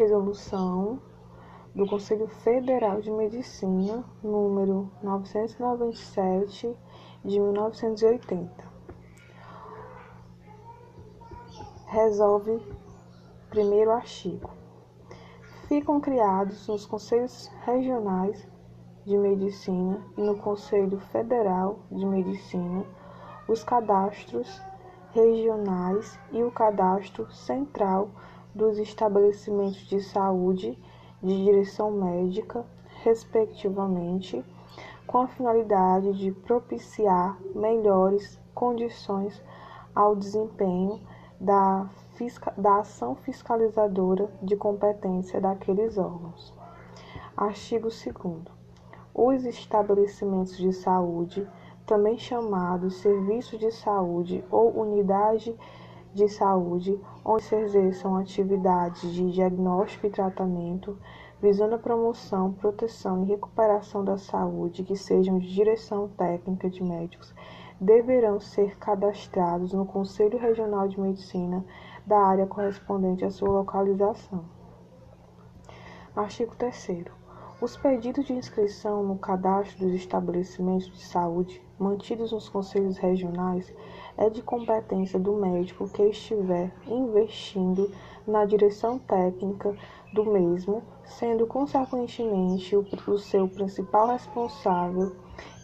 resolução do Conselho Federal de Medicina, número 997 de 1980. Resolve primeiro artigo. Ficam criados nos Conselhos Regionais de Medicina e no Conselho Federal de Medicina os cadastros regionais e o cadastro central dos estabelecimentos de saúde de direção médica, respectivamente, com a finalidade de propiciar melhores condições ao desempenho da, da ação fiscalizadora de competência daqueles órgãos. Artigo 2. Os estabelecimentos de saúde, também chamados serviços de saúde ou unidade de saúde, onde se exerçam atividades de diagnóstico e tratamento, visando a promoção, proteção e recuperação da saúde que sejam de direção técnica de médicos, deverão ser cadastrados no Conselho Regional de Medicina da área correspondente à sua localização. Artigo 3 os pedidos de inscrição no cadastro dos estabelecimentos de saúde mantidos nos conselhos regionais é de competência do médico que estiver investindo na direção técnica do mesmo, sendo consequentemente o, o seu principal responsável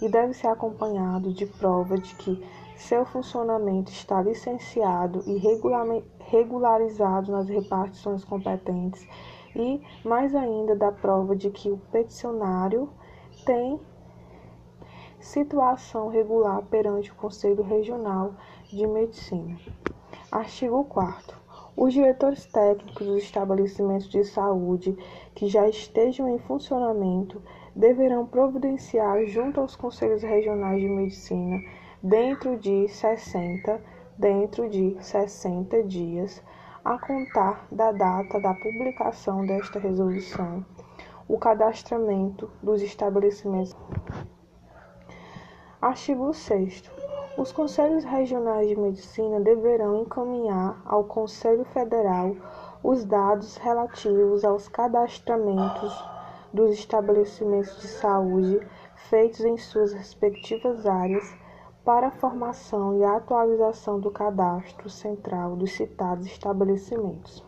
e deve ser acompanhado de prova de que seu funcionamento está licenciado e regularizado nas repartições competentes e, mais ainda, da prova de que o peticionário tem situação regular perante o Conselho Regional de Medicina. Artigo 4 os diretores técnicos dos estabelecimentos de saúde que já estejam em funcionamento deverão providenciar junto aos conselhos regionais de medicina dentro de 60 dentro de 60 dias a contar da data da publicação desta resolução o cadastramento dos estabelecimentos. Artigo 6 Os Conselhos Regionais de Medicina deverão encaminhar ao Conselho Federal os dados relativos aos cadastramentos dos estabelecimentos de saúde feitos em suas respectivas áreas para a formação e a atualização do cadastro central dos citados estabelecimentos.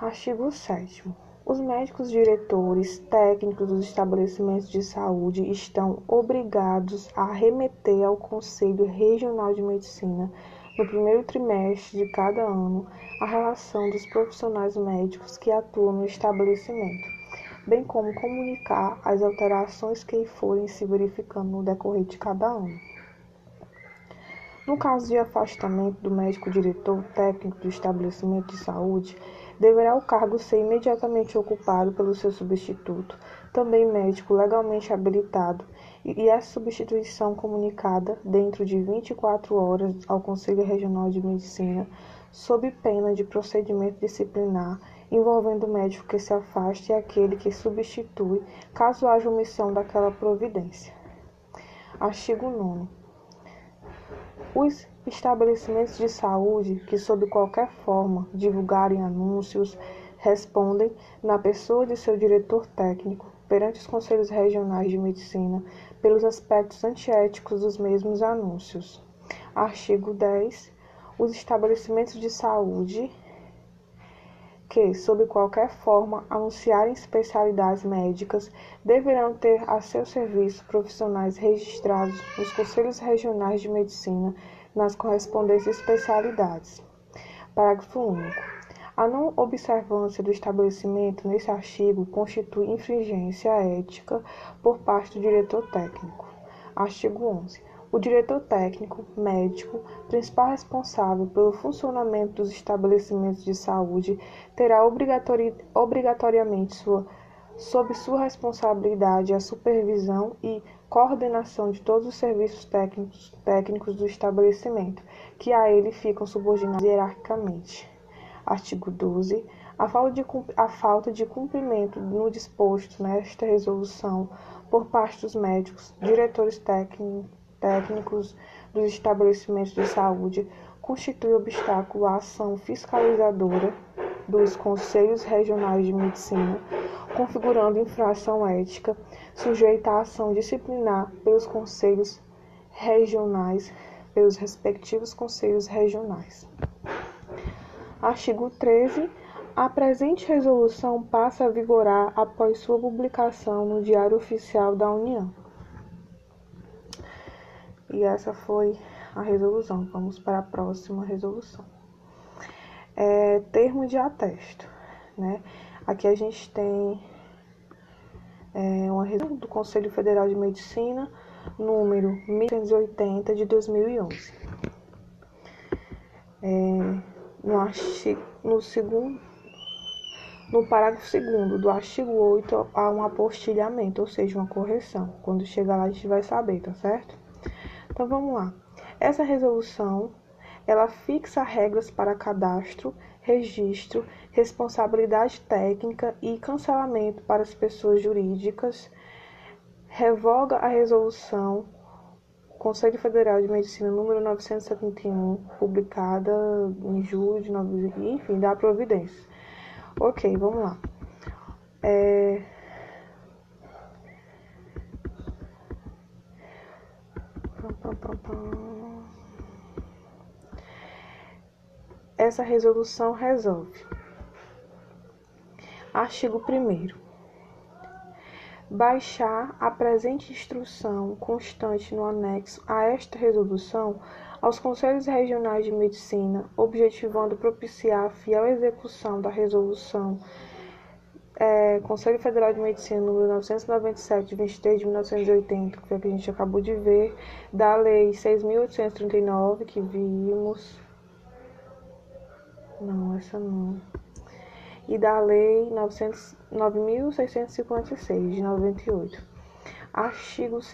Artigo 7 os médicos diretores técnicos dos estabelecimentos de saúde estão obrigados a remeter ao Conselho Regional de Medicina, no primeiro trimestre de cada ano, a relação dos profissionais médicos que atuam no estabelecimento, bem como comunicar as alterações que forem se verificando no decorrer de cada ano. No caso de afastamento do médico diretor técnico do estabelecimento de saúde, deverá o cargo ser imediatamente ocupado pelo seu substituto, também médico legalmente habilitado, e essa substituição comunicada dentro de 24 horas ao Conselho Regional de Medicina, sob pena de procedimento disciplinar envolvendo o médico que se afaste e aquele que substitui, caso haja omissão daquela providência. Artigo 9. Os estabelecimentos de saúde que, sob qualquer forma, divulgarem anúncios, respondem, na pessoa de seu diretor técnico, perante os conselhos regionais de medicina, pelos aspectos antiéticos dos mesmos anúncios. Artigo 10. Os estabelecimentos de saúde que, sob qualquer forma, anunciarem especialidades médicas, deverão ter a seu serviço profissionais registrados nos Conselhos Regionais de Medicina nas correspondentes especialidades. Parágrafo único. A não observância do estabelecimento nesse artigo constitui infringência ética por parte do diretor técnico. Artigo 11. O diretor técnico, médico, principal responsável pelo funcionamento dos estabelecimentos de saúde, terá obrigatori obrigatoriamente sua, sob sua responsabilidade a supervisão e coordenação de todos os serviços técnicos, técnicos do estabelecimento, que a ele ficam subordinados hierarquicamente. Artigo 12. A falta, de, a falta de cumprimento no disposto nesta resolução por parte dos médicos, diretores técnicos, técnicos dos estabelecimentos de saúde constitui obstáculo à ação fiscalizadora dos Conselhos Regionais de Medicina, configurando infração ética, sujeita à ação disciplinar pelos Conselhos Regionais, pelos respectivos Conselhos Regionais. Artigo 13. A presente resolução passa a vigorar após sua publicação no Diário Oficial da União. E essa foi a resolução. Vamos para a próxima resolução. É, termo de atesto. Né? Aqui a gente tem é, uma resolução do Conselho Federal de Medicina, número 1180 de 2011. É, no, artigo, no segundo no parágrafo 2 do artigo 8 há um apostilhamento, ou seja, uma correção. Quando chegar lá a gente vai saber, tá certo? Então vamos lá. Essa resolução, ela fixa regras para cadastro, registro, responsabilidade técnica e cancelamento para as pessoas jurídicas, revoga a resolução Conselho Federal de Medicina número 971, publicada em julho de 9, enfim, da providência. Ok, vamos lá. É... Essa resolução resolve. Artigo 1 Baixar a presente instrução constante no anexo a esta resolução aos Conselhos Regionais de Medicina, objetivando propiciar a fiel execução da resolução é, Conselho Federal de Medicina número 997, de 23 de 1980, que foi a que a gente acabou de ver, da Lei 6.839, que vimos. Não, essa não. E da Lei 9.656, de 98. Artigo 2.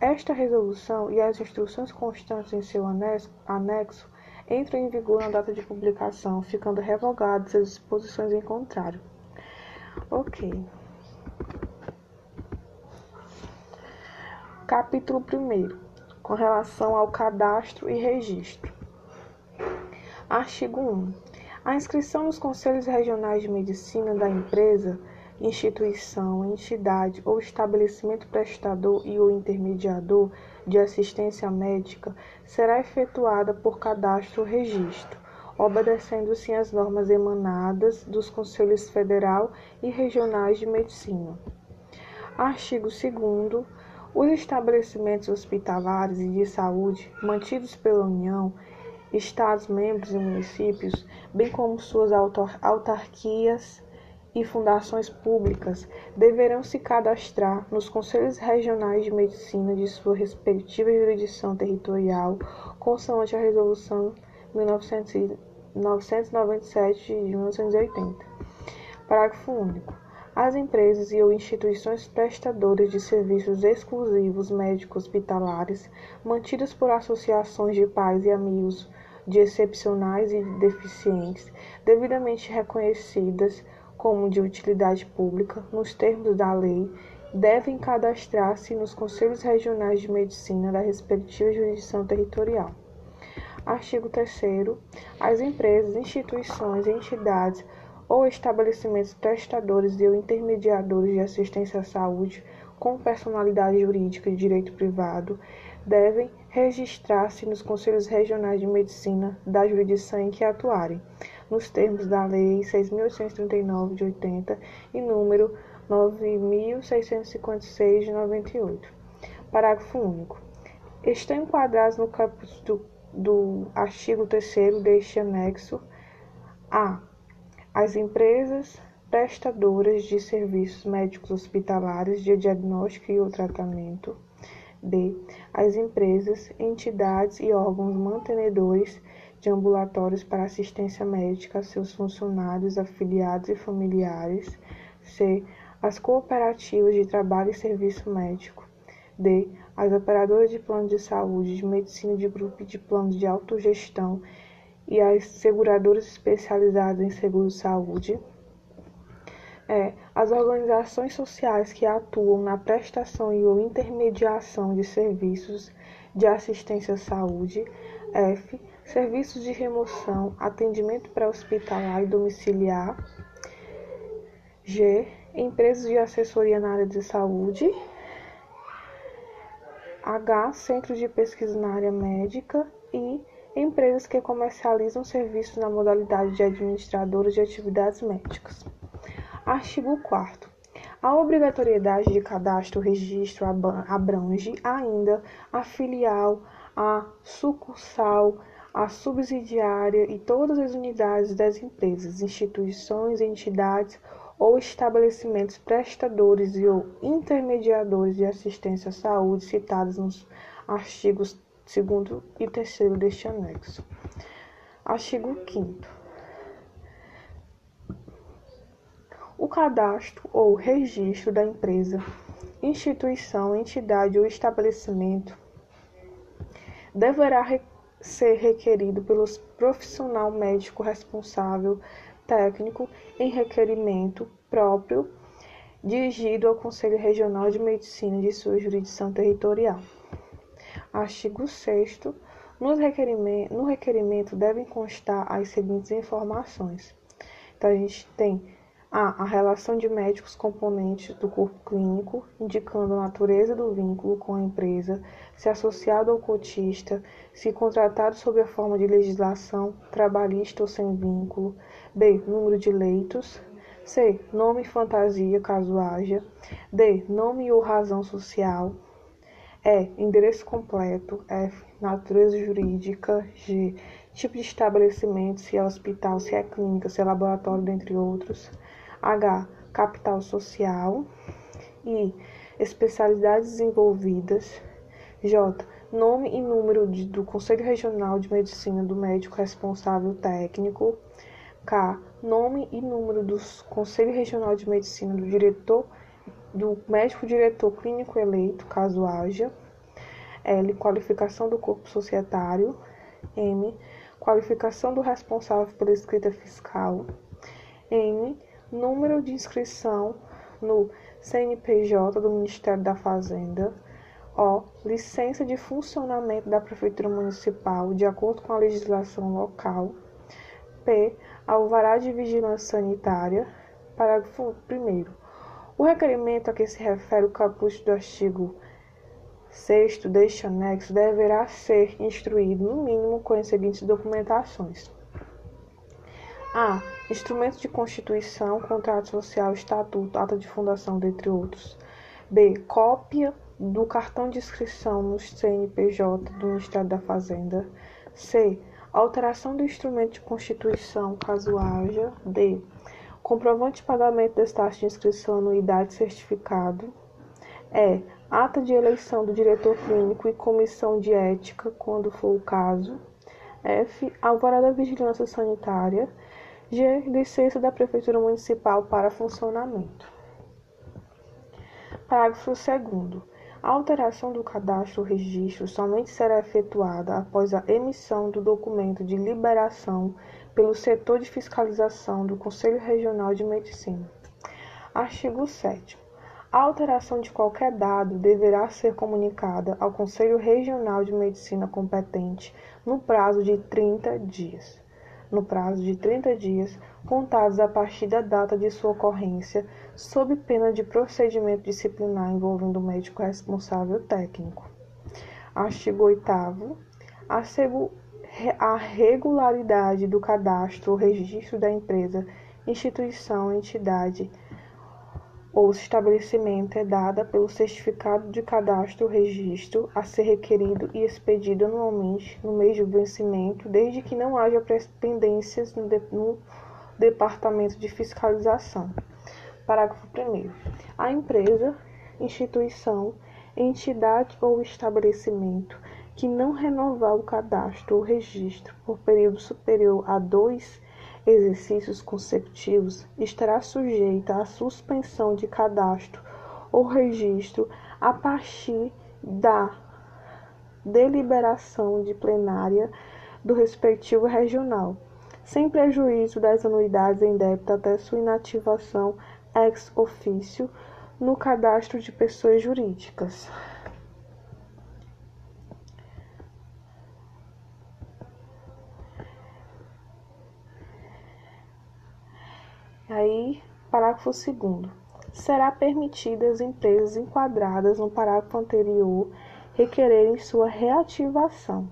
Esta resolução e as instruções constantes em seu anexo entram em vigor na data de publicação, ficando revogadas as disposições em contrário. Ok. Capítulo 1 com relação ao cadastro e registro. Artigo 1. A inscrição nos Conselhos Regionais de Medicina da empresa, instituição, entidade ou estabelecimento prestador e ou intermediador de assistência médica será efetuada por cadastro ou registro obedecendo-se às normas emanadas dos Conselhos Federal e Regionais de Medicina. Artigo 2 os estabelecimentos hospitalares e de saúde mantidos pela União, Estados membros e municípios, bem como suas autarquias e fundações públicas, deverão se cadastrar nos Conselhos Regionais de Medicina de sua respectiva jurisdição territorial, consoante a Resolução 1900 997 de 1980. Parágrafo único. As empresas e ou instituições prestadoras de serviços exclusivos médicos hospitalares mantidas por associações de pais e amigos de excepcionais e deficientes, devidamente reconhecidas como de utilidade pública nos termos da lei, devem cadastrar-se nos conselhos regionais de medicina da respectiva jurisdição territorial. Artigo 3 As empresas, instituições, entidades ou estabelecimentos prestadores e intermediadores de assistência à saúde com personalidade jurídica de direito privado devem registrar-se nos Conselhos Regionais de Medicina da jurisdição em que atuarem, nos termos da Lei 6.839 de 80 e número 9.656 de 98. Parágrafo único. Estão enquadrados no capítulo do artigo 3 deste anexo a as empresas prestadoras de serviços médicos hospitalares de diagnóstico e ou tratamento. B. As empresas, entidades e órgãos mantenedores de ambulatórios para assistência médica a seus funcionários, afiliados e familiares. C. As cooperativas de trabalho e serviço médico. D as operadoras de plano de saúde, de medicina de grupo e de planos de autogestão e as seguradoras especializadas em seguro-saúde. É, as organizações sociais que atuam na prestação e ou intermediação de serviços de assistência à saúde. F. serviços de remoção, atendimento pré-hospitalar e domiciliar. G. Empresas de assessoria na área de saúde. H. Centros de pesquisa na área médica. E empresas que comercializam serviços na modalidade de administradoras de atividades médicas. Artigo 4 a obrigatoriedade de cadastro registro abrange ainda a filial, a sucursal, a subsidiária e todas as unidades das empresas, instituições, entidades ou estabelecimentos prestadores e ou intermediadores de assistência à saúde citados nos artigos 2 e 3 deste anexo. Artigo 5 O cadastro ou registro da empresa, instituição, entidade ou estabelecimento deverá ser requerido pelo profissional médico responsável técnico em requerimento próprio dirigido ao Conselho Regional de Medicina de sua jurisdição territorial. Artigo 6 no requerimento, no requerimento devem constar as seguintes informações. Então, a gente tem a. A relação de médicos componentes do corpo clínico, indicando a natureza do vínculo com a empresa, se associado ao cotista, se contratado sob a forma de legislação trabalhista ou sem vínculo. B. Número de leitos. C. Nome e fantasia, caso haja. D. Nome ou razão social. E. Endereço completo. F. Natureza jurídica. G. Tipo de estabelecimento, se é hospital, se é clínica, se é laboratório, dentre outros. H. Capital social. I. Especialidades envolvidas. J. Nome e número de, do Conselho Regional de Medicina do médico responsável técnico. K. Nome e número do Conselho Regional de Medicina do diretor do médico diretor clínico eleito, caso haja. L. Qualificação do corpo societário. M. Qualificação do responsável pela escrita fiscal. N número de inscrição no CNPJ do Ministério da Fazenda, O. Licença de funcionamento da Prefeitura Municipal de acordo com a legislação local. P. Alvará de Vigilância Sanitária. Parágrafo 1. O requerimento a que se refere o caput do artigo 6 deste anexo deverá ser instruído, no mínimo, com as seguintes documentações: a. Instrumento de constituição, contrato social, estatuto, ata de fundação, dentre outros. B. Cópia do cartão de inscrição no CNPJ do Ministério da Fazenda. C. Alteração do instrumento de constituição, caso haja. D. Comprovante de pagamento das taxas de inscrição, anuidade certificado. E. Ata de eleição do diretor clínico e comissão de ética, quando for o caso. F. Alvará da vigilância sanitária. G. Licença da Prefeitura Municipal para funcionamento. Parágrafo 2. A alteração do cadastro ou registro somente será efetuada após a emissão do documento de liberação pelo setor de fiscalização do Conselho Regional de Medicina. Artigo 7. A alteração de qualquer dado deverá ser comunicada ao Conselho Regional de Medicina competente no prazo de 30 dias no prazo de 30 dias, contados a partir da data de sua ocorrência, sob pena de procedimento disciplinar envolvendo o médico responsável técnico. Artigo 8 a regularidade do cadastro ou registro da empresa, instituição, entidade ou estabelecimento é dada pelo certificado de cadastro ou registro a ser requerido e expedido anualmente no mês de vencimento, desde que não haja pendências no, de, no Departamento de Fiscalização. Parágrafo 1. A empresa, instituição, entidade ou estabelecimento que não renovar o cadastro ou registro por período superior a dois exercícios consecutivos estará sujeita à suspensão de cadastro ou registro a partir da deliberação de plenária do respectivo regional, sem prejuízo das anuidades em débito até sua inativação ex officio no cadastro de pessoas Aí, parágrafo 2 será permitido às empresas enquadradas no parágrafo anterior requererem sua reativação,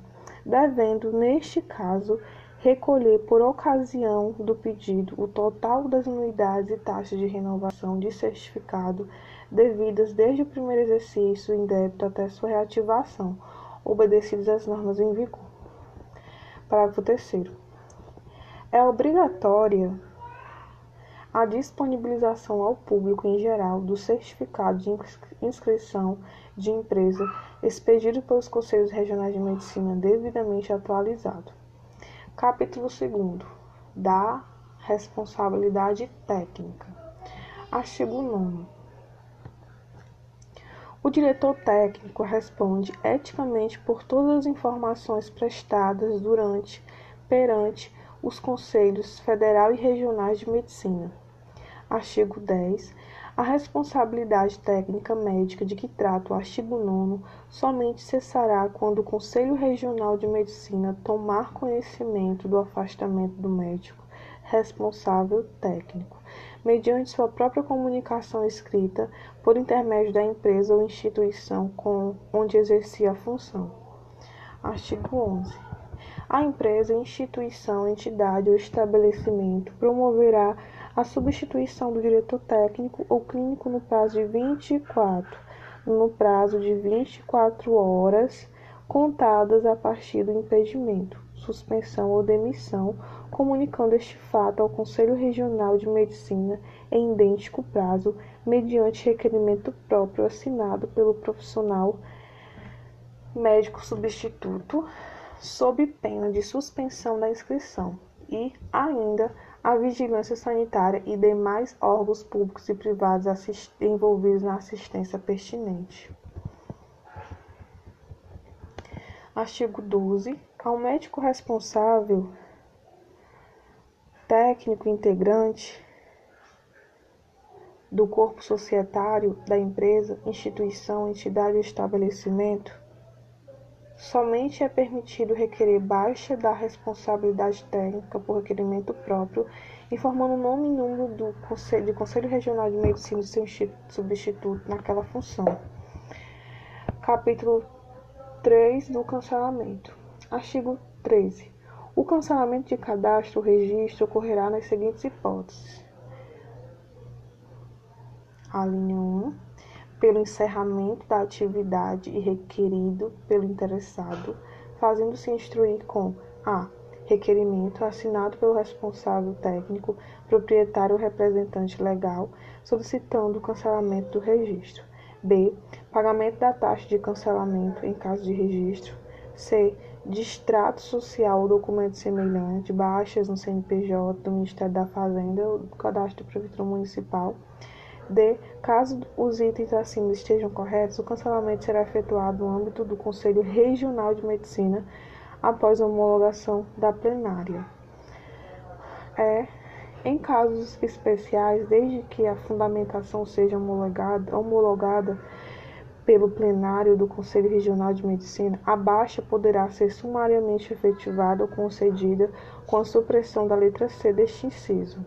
devendo, neste caso, recolher por ocasião do pedido o total das anuidades e taxas de renovação de certificado devidas desde o primeiro exercício em débito até sua reativação, obedecidas as normas em vigor. Parágrafo 3 É obrigatória a disponibilização ao público em geral do certificado de inscrição de empresa expedido pelos Conselhos Regionais de Medicina devidamente atualizado. Capítulo 2 da responsabilidade técnica. Artigo 9. O diretor técnico responde eticamente por todas as informações prestadas durante, perante os Conselhos Federal e Regionais de Medicina. Artigo 10. A responsabilidade técnica médica de que trata o artigo 9 somente cessará quando o Conselho Regional de Medicina tomar conhecimento do afastamento do médico responsável técnico, mediante sua própria comunicação escrita por intermédio da empresa ou instituição com onde exercia a função. Artigo 11. A empresa, instituição, entidade ou estabelecimento promoverá a substituição do diretor técnico ou clínico no prazo de 24, no prazo de 24 horas contadas a partir do impedimento, suspensão ou demissão, comunicando este fato ao Conselho Regional de Medicina em idêntico prazo, mediante requerimento próprio assinado pelo profissional médico substituto, sob pena de suspensão da inscrição, e ainda a vigilância sanitária e demais órgãos públicos e privados envolvidos na assistência pertinente. Artigo 12. Ao médico responsável, técnico integrante do corpo societário da empresa, instituição, entidade ou estabelecimento, Somente é permitido requerer baixa da responsabilidade técnica por requerimento próprio, informando o nome e número do Conselho, Conselho Regional de Medicina e seu substituto naquela função. Capítulo 3 do cancelamento. Artigo 13. O cancelamento de cadastro ou registro ocorrerá nas seguintes hipóteses. A linha 1 pelo encerramento da atividade e requerido pelo interessado, fazendo-se instruir com a requerimento assinado pelo responsável técnico, proprietário ou representante legal, solicitando o cancelamento do registro. B. Pagamento da taxa de cancelamento em caso de registro. C. Distrato social ou documento semelhante, baixas no CNPJ do Ministério da Fazenda ou do Cadastro da Prefeitura Municipal. D. Caso os itens acima estejam corretos, o cancelamento será efetuado no âmbito do Conselho Regional de Medicina após a homologação da plenária. É, em casos especiais, desde que a fundamentação seja homologada, homologada pelo plenário do Conselho Regional de Medicina, a baixa poderá ser sumariamente efetivada ou concedida com a supressão da letra C deste inciso.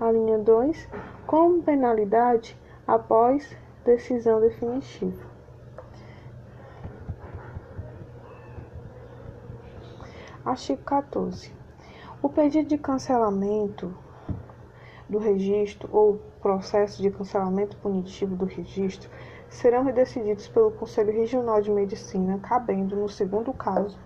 A linha 2, como penalidade após decisão definitiva. Artigo 14. O pedido de cancelamento do registro ou processo de cancelamento punitivo do registro serão decididos pelo Conselho Regional de Medicina, cabendo, no segundo caso,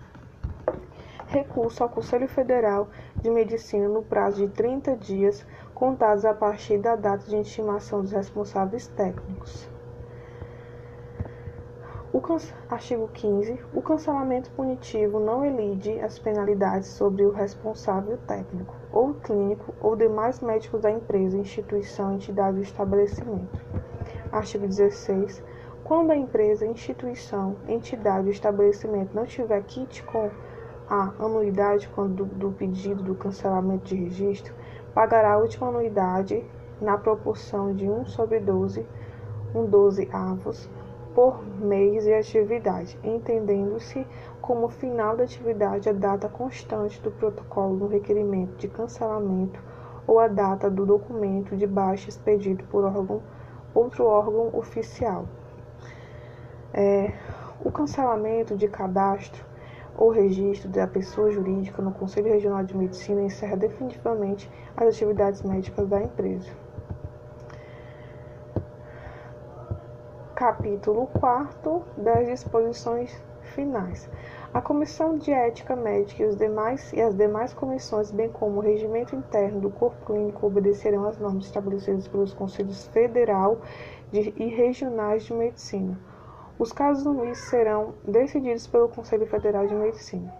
recurso ao Conselho Federal de Medicina no prazo de 30 dias contados a partir da data de intimação dos responsáveis técnicos. O artigo 15. O cancelamento punitivo não elide as penalidades sobre o responsável técnico, ou clínico, ou demais médicos da empresa, instituição, entidade ou estabelecimento. Artigo 16. Quando a empresa, instituição, entidade ou estabelecimento não tiver kit com a anuidade do, do pedido do cancelamento de registro, pagará a última anuidade na proporção de 1 sobre 12, um 12 avos, por mês e atividade, entendendo-se como final da atividade a data constante do protocolo do requerimento de cancelamento ou a data do documento de baixa expedido por órgão, outro órgão oficial. É, o cancelamento de cadastro ou registro da pessoa jurídica no Conselho Regional de Medicina encerra definitivamente as atividades médicas da empresa. Capítulo 4 das disposições finais. A Comissão de Ética Médica e, os demais, e as demais comissões, bem como o regimento interno do corpo clínico, obedecerão às normas estabelecidas pelos Conselhos Federal de, e Regionais de Medicina. Os casos no MIS serão decididos pelo Conselho Federal de Medicina.